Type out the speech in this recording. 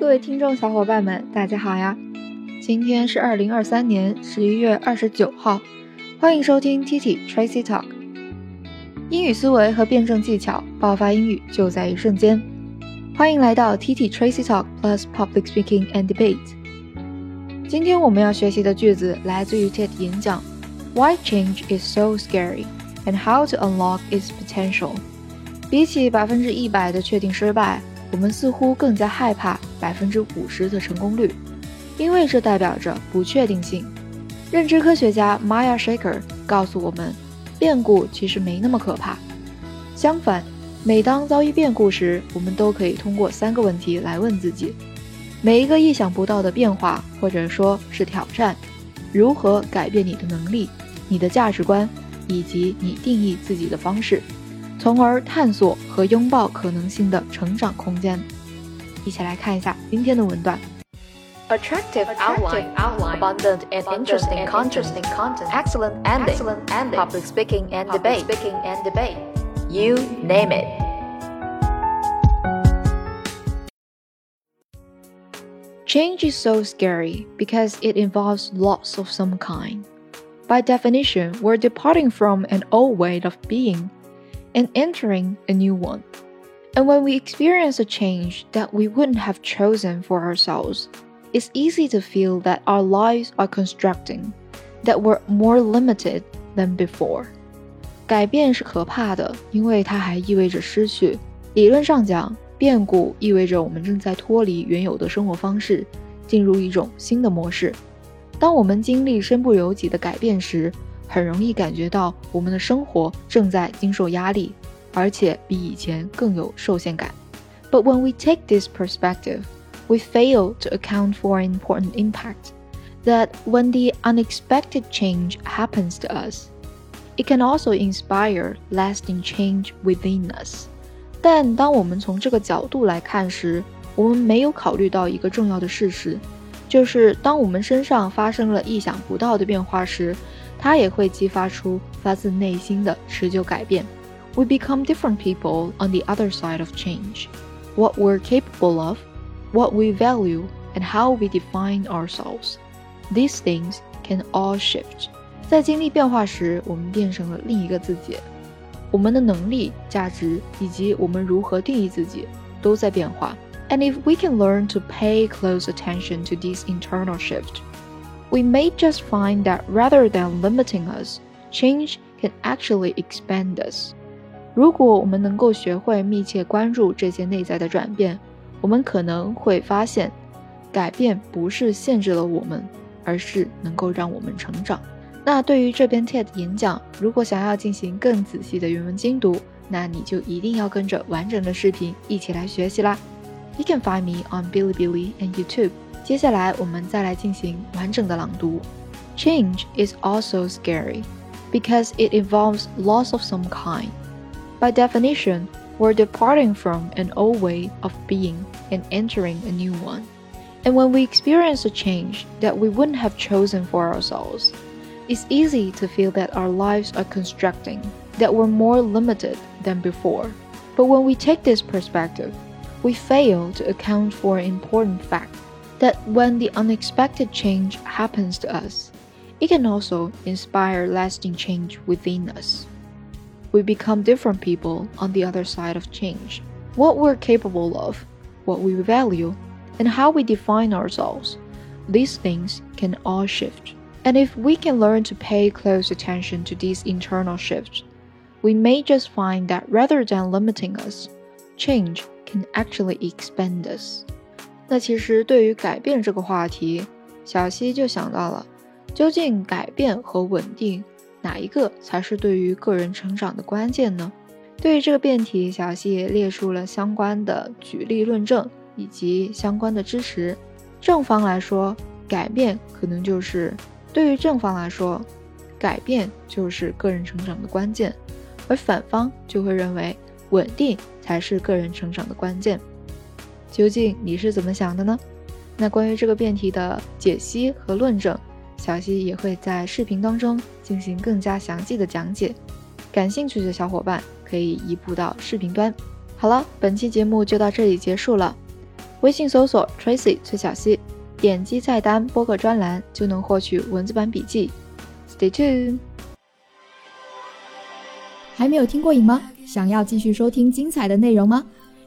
各位听众小伙伴们，大家好呀！今天是二零二三年十一月二十九号，欢迎收听 T T Tracy Talk。英语思维和辩证技巧，爆发英语就在一瞬间。欢迎来到 T T Tracy Talk Plus Public Speaking and Debate。今天我们要学习的句子来自于 TED 演讲：Why change is so scary and how to unlock its potential。比起百分之一百的确定失败，我们似乎更加害怕百分之五十的成功率，因为这代表着不确定性。认知科学家 Maya Shaker 告诉我们。变故其实没那么可怕，相反，每当遭遇变故时，我们都可以通过三个问题来问自己：每一个意想不到的变化或者说是挑战，如何改变你的能力、你的价值观以及你定义自己的方式，从而探索和拥抱可能性的成长空间。一起来看一下今天的文段。attractive, outline, outline, abundant and interesting, content, interesting content, excellent ending, excellent ending, public speaking and public debate, speaking and debate. You name it. Change is so scary because it involves loss of some kind. By definition, we're departing from an old way of being and entering a new one. And when we experience a change that we wouldn't have chosen for ourselves, it's easy to feel that our lives are constructing, that we're more limited than before. 改变是可怕的，因为它还意味着失去。理论上讲，变故意味着我们正在脱离原有的生活方式，进入一种新的模式。当我们经历身不由己的改变时， 很容易感觉到我们的生活正在经受压力，而且比以前更有受限感。But when we take this perspective, we fail to account for an important impact that when the unexpected change happens to us, it can also inspire lasting change within us. 但当我们从这个角度来看时，我们没有考虑到一个重要的事实，就是当我们身上发生了意想不到的变化时，它也会激发出发自内心的持久改变。We become different people on the other side of change. What we're capable of what we value, and how we define ourselves. These things can all shift. 在经历变化时，我们变成了另一个自己。我们的能力、价值以及我们如何定义自己都在变化。And if we can learn to pay close attention to this internal shift, we may just find that rather than limiting us, change can actually expand us. 如果我们能够学会密切关注这些内在的转变，我们可能会发现，改变不是限制了我们，而是能够让我们成长。那对于这篇 TED 演讲，如果想要进行更仔细的原文精读，那你就一定要跟着完整的视频一起来学习啦。You can find me on Bilibili and YouTube。接下来我们再来进行完整的朗读。Change is also scary because it involves loss of some kind. By definition, we're departing from an old way of being and entering a new one. And when we experience a change that we wouldn't have chosen for ourselves, it's easy to feel that our lives are constructing, that we're more limited than before. But when we take this perspective, we fail to account for an important fact that when the unexpected change happens to us, it can also inspire lasting change within us we become different people on the other side of change. What we're capable of, what we value, and how we define ourselves, these things can all shift. And if we can learn to pay close attention to these internal shifts, we may just find that rather than limiting us, change can actually expand us. 那其实对于改变这个话题，小溪就想到了，究竟改变和稳定哪一个才是对于个人成长的关键呢？对于这个辩题，小溪也列出了相关的举例论证以及相关的支持。正方来说，改变可能就是对于正方来说，改变就是个人成长的关键，而反方就会认为稳定才是个人成长的关键。究竟你是怎么想的呢？那关于这个辩题的解析和论证。小溪也会在视频当中进行更加详细的讲解，感兴趣的小伙伴可以移步到视频端。好了，本期节目就到这里结束了。微信搜索 Tracy 崔小溪，点击菜单播客专栏就能获取文字版笔记。Stay tuned。还没有听过瘾吗？想要继续收听精彩的内容吗？